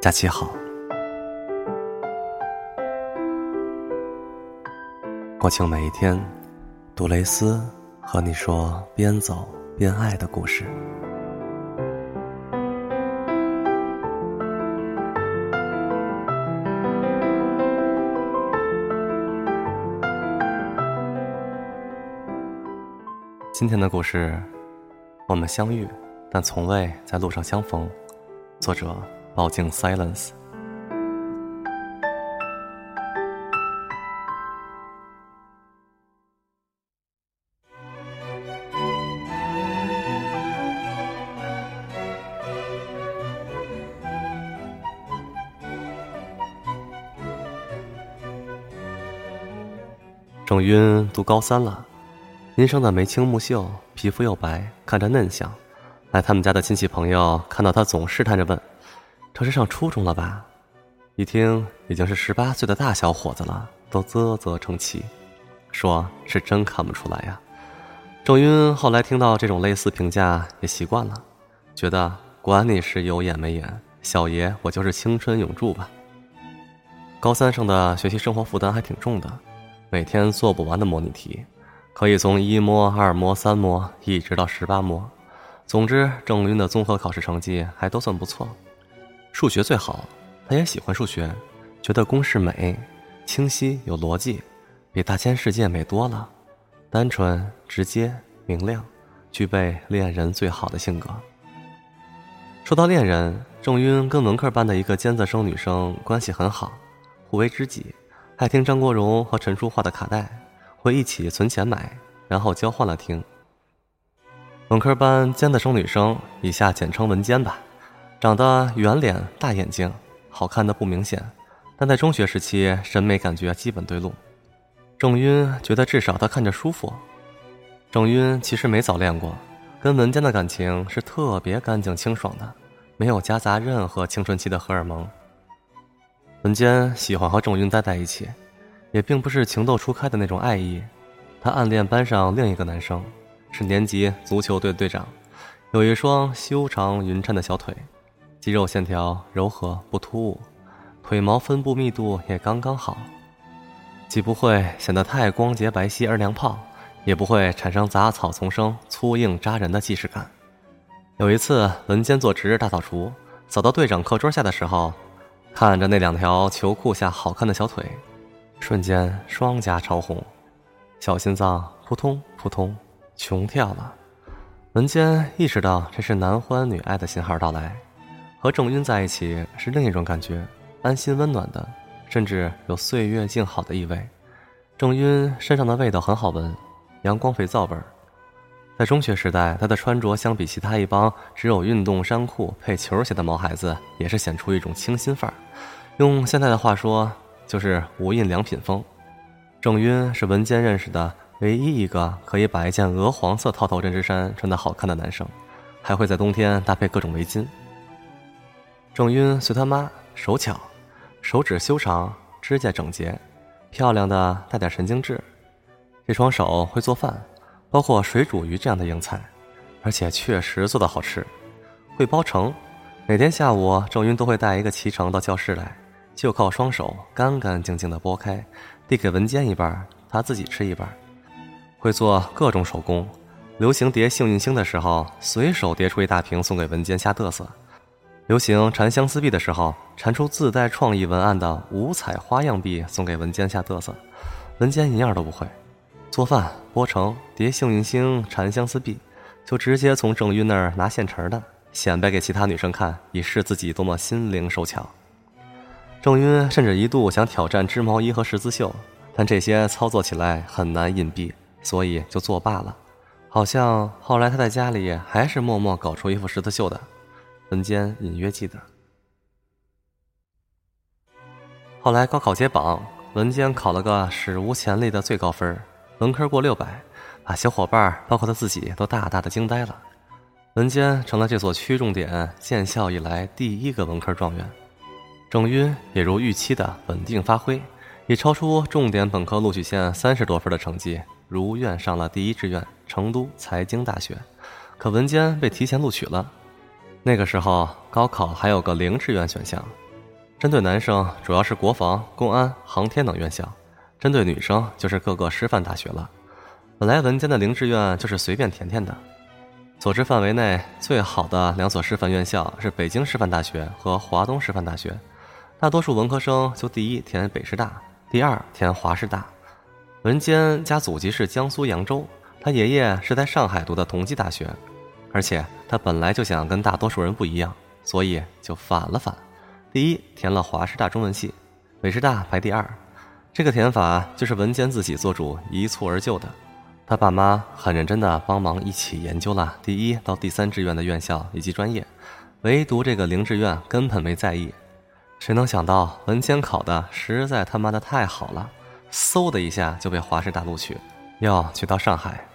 假期好。国庆每一天，杜蕾斯和你说边走边爱的故事。今天的故事，我们相遇，但从未在路上相逢。作者：宝镜 Silence。郑晕读高三了，您生的眉清目秀，皮肤又白，看着嫩相。来他们家的亲戚朋友看到他，总试探着问：“这是上初中了吧？”一听已经是十八岁的大小伙子了，都啧啧称奇，说是真看不出来呀。郑晕后来听到这种类似评价也习惯了，觉得管你是有眼没眼，小爷我就是青春永驻吧。高三生的学习生活负担还挺重的，每天做不完的模拟题，可以从一模、二模、三模一直到十八模。总之，郑云的综合考试成绩还都算不错，数学最好，他也喜欢数学，觉得公式美、清晰有逻辑，比大千世界美多了，单纯、直接、明亮，具备恋人最好的性格。说到恋人，郑云跟文科班的一个尖子生女生关系很好，互为知己，爱听张国荣和陈淑桦的卡带，会一起存钱买，然后交换了听。文科班尖子生女生，以下简称文尖吧，长得圆脸大眼睛，好看的不明显，但在中学时期审美感觉基本对路。郑晕觉得至少他看着舒服。郑晕其实没早恋过，跟文坚的感情是特别干净清爽的，没有夹杂任何青春期的荷尔蒙。文坚喜欢和郑晕待在一起，也并不是情窦初开的那种爱意，他暗恋班上另一个男生。是年级足球队队长，有一双修长匀称的小腿，肌肉线条柔和不突兀，腿毛分布密度也刚刚好，既不会显得太光洁白皙而娘炮，也不会产生杂草丛生、粗硬扎人的既视感。有一次，文坚做值日大扫除，扫到队长课桌下的时候，看着那两条球裤下好看的小腿，瞬间双颊潮红，小心脏扑通扑通。穷跳了，文坚意识到这是男欢女爱的信号到来。和郑晕在一起是另一种感觉，安心温暖的，甚至有岁月静好的意味。郑晕身上的味道很好闻，阳光肥皂味儿。在中学时代，他的穿着相比其他一帮只有运动衫裤配球鞋的毛孩子，也是显出一种清新范儿。用现在的话说，就是无印良品风。郑晕是文坚认识的。唯一一个可以把一件鹅黄色套头针织衫穿得好看的男生，还会在冬天搭配各种围巾。郑晕随他妈手巧，手指修长，指甲整洁，漂亮的带点神经质。这双手会做饭，包括水煮鱼这样的硬菜，而且确实做得好吃。会包成，每天下午郑晕都会带一个脐橙到教室来，就靠双手干干净净的剥开，递给文坚一半，他自己吃一半。会做各种手工，流行叠幸运星的时候，随手叠出一大瓶送给文坚瞎嘚瑟；流行缠相思币的时候，缠出自带创意文案的五彩花样币送给文坚瞎嘚瑟。文坚一样都不会，做饭、剥橙、叠幸运星、缠相思币，就直接从郑晕那儿拿现成的，显摆给其他女生看，以示自己多么心灵手巧。郑晕甚至一度想挑战织毛衣和十字绣，但这些操作起来很难隐蔽。所以就作罢了，好像后来他在家里还是默默搞出一副十字绣的，文坚隐约记得。后来高考揭榜，文坚考了个史无前例的最高分，文科过六百，把小伙伴包括他自己都大大的惊呆了。文坚成了这所区重点建校以来第一个文科状元，郑晕也如预期的稳定发挥，以超出重点本科录取线三十多分的成绩。如愿上了第一志愿成都财经大学，可文坚被提前录取了。那个时候高考还有个零志愿选项，针对男生主要是国防、公安、航天等院校，针对女生就是各个师范大学了。本来文坚的零志愿就是随便填填的。所知范围内最好的两所师范院校是北京师范大学和华东师范大学，大多数文科生就第一填北师大，第二填华师大。文坚家祖籍是江苏扬州，他爷爷是在上海读的同济大学，而且他本来就想跟大多数人不一样，所以就反了反，第一填了华师大中文系，北师大排第二。这个填法就是文坚自己做主，一蹴而就的。他爸妈很认真的帮忙一起研究了第一到第三志愿的院校以及专业，唯独这个零志愿根本没在意。谁能想到文坚考的实在他妈的太好了，嗖的一下就被华师大录取，要去到上海。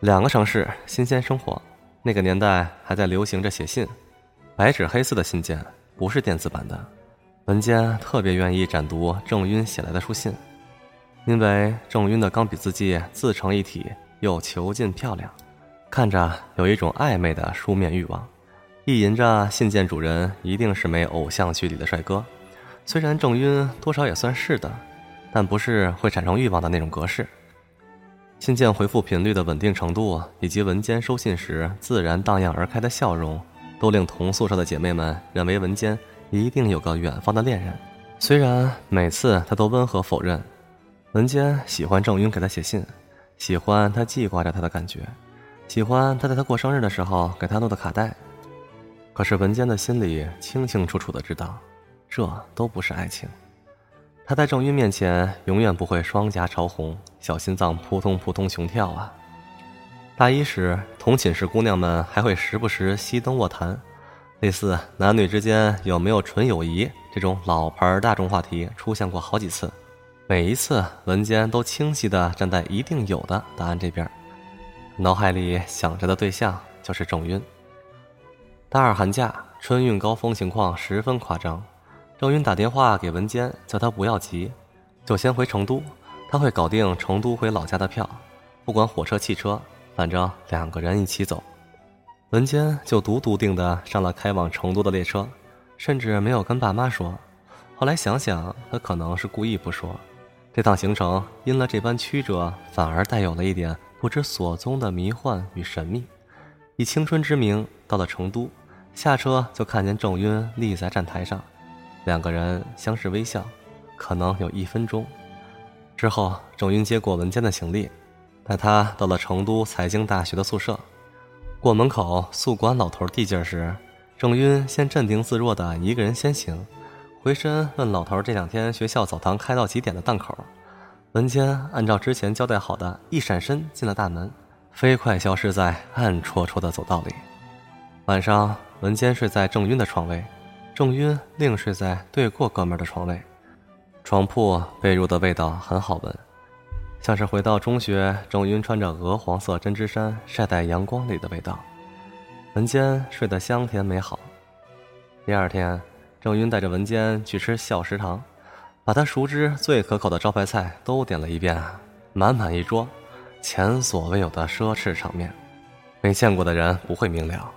两个城市，新鲜生活。那个年代还在流行着写信，白纸黑字的信件，不是电子版的。文坚特别愿意展读郑晕写来的书信。因为郑晕的钢笔字迹自成一体，又遒劲漂亮，看着有一种暧昧的书面欲望，意淫着信件主人一定是枚偶像剧里的帅哥。虽然郑晕多少也算是的，但不是会产生欲望的那种格式。信件回复频率的稳定程度，以及文坚收信时自然荡漾而开的笑容，都令同宿舍的姐妹们认为文坚一定有个远方的恋人。虽然每次他都温和否认。文坚喜欢郑云给他写信，喜欢他记挂着他的感觉，喜欢他在他过生日的时候给他弄的卡带。可是文坚的心里清清楚楚的知道，这都不是爱情。他在郑云面前永远不会双颊潮红，小心脏扑通扑通熊跳啊。大一时，同寝室姑娘们还会时不时熄灯卧谈，类似男女之间有没有纯友谊这种老牌大众话题出现过好几次。每一次，文坚都清晰地站在一定有的答案这边，脑海里想着的对象就是郑晕。大二寒假，春运高峰情况十分夸张，郑云打电话给文坚，叫他不要急，就先回成都，他会搞定成都回老家的票，不管火车、汽车，反正两个人一起走。文坚就笃笃定的上了开往成都的列车，甚至没有跟爸妈说。后来想想，他可能是故意不说。这趟行程因了这般曲折，反而带有了一点不知所踪的迷幻与神秘。以青春之名到了成都，下车就看见郑云立在站台上，两个人相视微笑，可能有一分钟。之后，郑晕接过文坚的行李，带他到了成都财经大学的宿舍。过门口宿管老头递劲时，郑晕先镇定自若的一个人先行。回身问老头：“这两天学校澡堂开到几点的档口？”文坚按照之前交代好的，一闪身进了大门，飞快消失在暗戳戳的走道里。晚上，文坚睡在郑晕的床位，郑晕另睡在对过哥们的床位。床铺被褥的味道很好闻，像是回到中学，郑晕穿着鹅黄色针织衫晒在阳光里的味道。文坚睡得香甜美好。第二天。郑云带着文坚去吃校食堂，把他熟知最可口的招牌菜都点了一遍，满满一桌，前所未有的奢侈场面，没见过的人不会明了。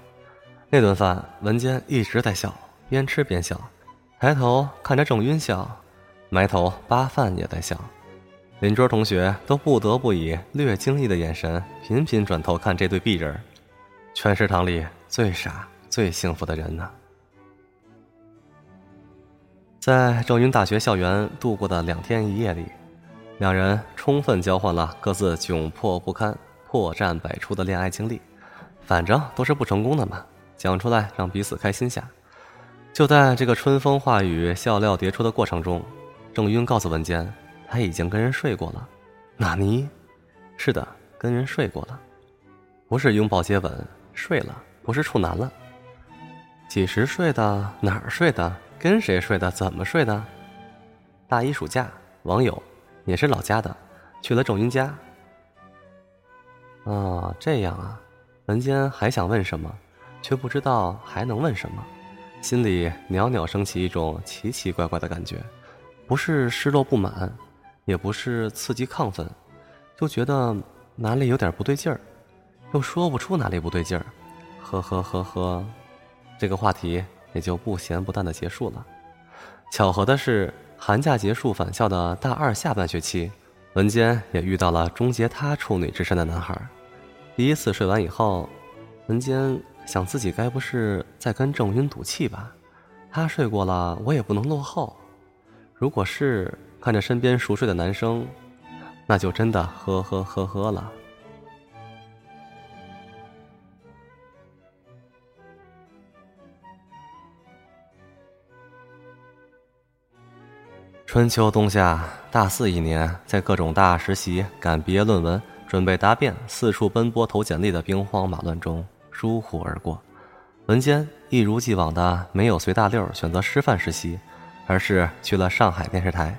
那顿饭，文坚一直在笑，边吃边笑，抬头看着郑云笑，埋头扒饭也在笑，邻桌同学都不得不以略惊异的眼神频频转头看这对璧人，全食堂里最傻、最幸福的人呢。在郑云大学校园度过的两天一夜里，两人充分交换了各自窘迫不堪、破绽百出的恋爱经历。反正都是不成功的嘛，讲出来让彼此开心下。就在这个春风化雨、笑料迭出的过程中，郑云告诉文坚，他已经跟人睡过了。纳尼？是的，跟人睡过了，不是拥抱接吻，睡了，不是处男了。几时睡的？哪儿睡的？跟谁睡的？怎么睡的？大一暑假，网友，也是老家的，去了郑云家。啊，这样啊，文坚还想问什么，却不知道还能问什么，心里袅袅升起一种奇奇怪怪的感觉，不是失落不满，也不是刺激亢奋，就觉得哪里有点不对劲儿，又说不出哪里不对劲儿，呵呵呵呵，这个话题。也就不咸不淡的结束了。巧合的是，寒假结束返校的大二下半学期，文坚也遇到了终结他处女之身的男孩。第一次睡完以后，文坚想自己该不是在跟郑云赌气吧？他睡过了，我也不能落后。如果是看着身边熟睡的男生，那就真的呵呵呵呵了。春秋冬夏，大四一年，在各种大实习、赶毕业论文、准备答辩、四处奔波投简历的兵荒马乱中疏忽而过。文坚一如既往的没有随大溜选择师范实习，而是去了上海电视台，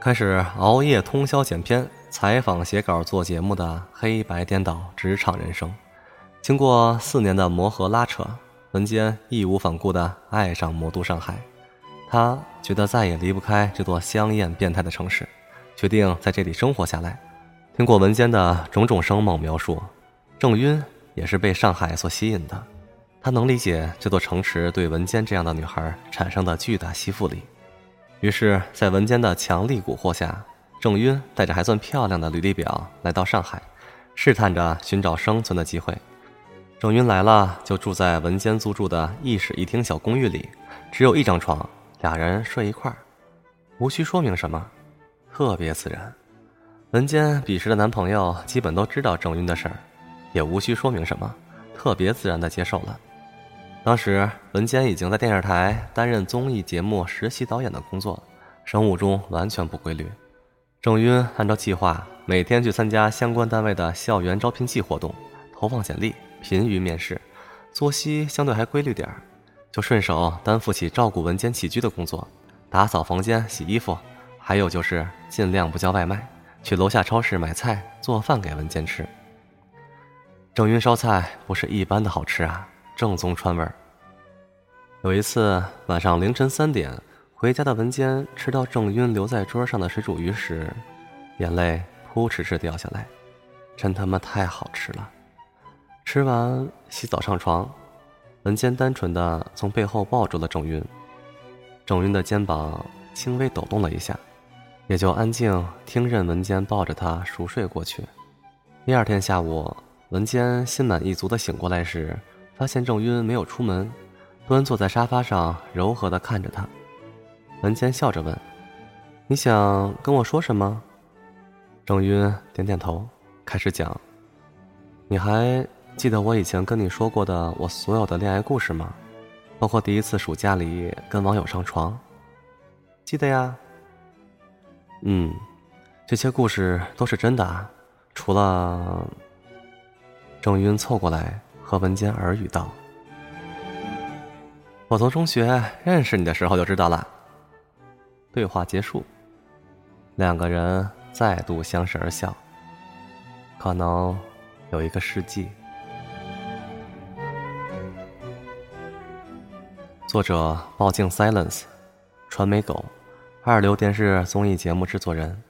开始熬夜通宵剪片、采访、写稿、做节目的黑白颠倒职场人生。经过四年的磨合拉扯，文坚义无反顾的爱上魔都上海。他觉得再也离不开这座香艳变态的城市，决定在这里生活下来。听过文坚的种种生猛描述，郑晕也是被上海所吸引的。他能理解这座城池对文坚这样的女孩产生的巨大吸附力。于是，在文坚的强力蛊惑下，郑晕带着还算漂亮的履历表来到上海，试探着寻找生存的机会。郑晕来了，就住在文坚租住的一室一厅小公寓里，只有一张床。俩人睡一块儿，无需说明什么，特别自然。文坚彼时的男朋友基本都知道郑晕的事儿，也无需说明什么，特别自然的接受了。当时文坚已经在电视台担任综艺节目实习导演的工作，生物钟完全不规律。郑晕按照计划每天去参加相关单位的校园招聘季活动，投放简历，频于面试，作息相对还规律点儿。就顺手担负起照顾文坚起居的工作，打扫房间、洗衣服，还有就是尽量不叫外卖，去楼下超市买菜做饭给文坚吃。郑云烧菜不是一般的好吃啊，正宗川味儿。有一次晚上凌晨三点回家的文坚吃到郑云留在桌上的水煮鱼时，眼泪扑哧哧掉下来，真他妈太好吃了。吃完洗澡上床。文坚单纯的从背后抱住了郑云，郑云的肩膀轻微抖动了一下，也就安静听任文坚抱着她熟睡过去。第二天下午，文坚心满意足的醒过来时，发现郑云没有出门，端坐在沙发上柔和的看着他。文坚笑着问：“你想跟我说什么？”郑云点点头，开始讲：“你还……”记得我以前跟你说过的我所有的恋爱故事吗？包括第一次暑假里跟网友上床，记得呀。嗯，这些故事都是真的，除了……郑云凑过来和文坚耳语道：“我从中学认识你的时候就知道了。”对话结束，两个人再度相视而笑。可能有一个世纪。作者：报镜 Silence，传媒狗，二流电视综艺节目制作人。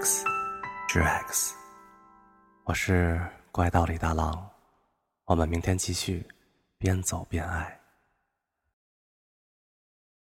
X G X，。我是怪盗李大郎，我们明天继续边走边爱。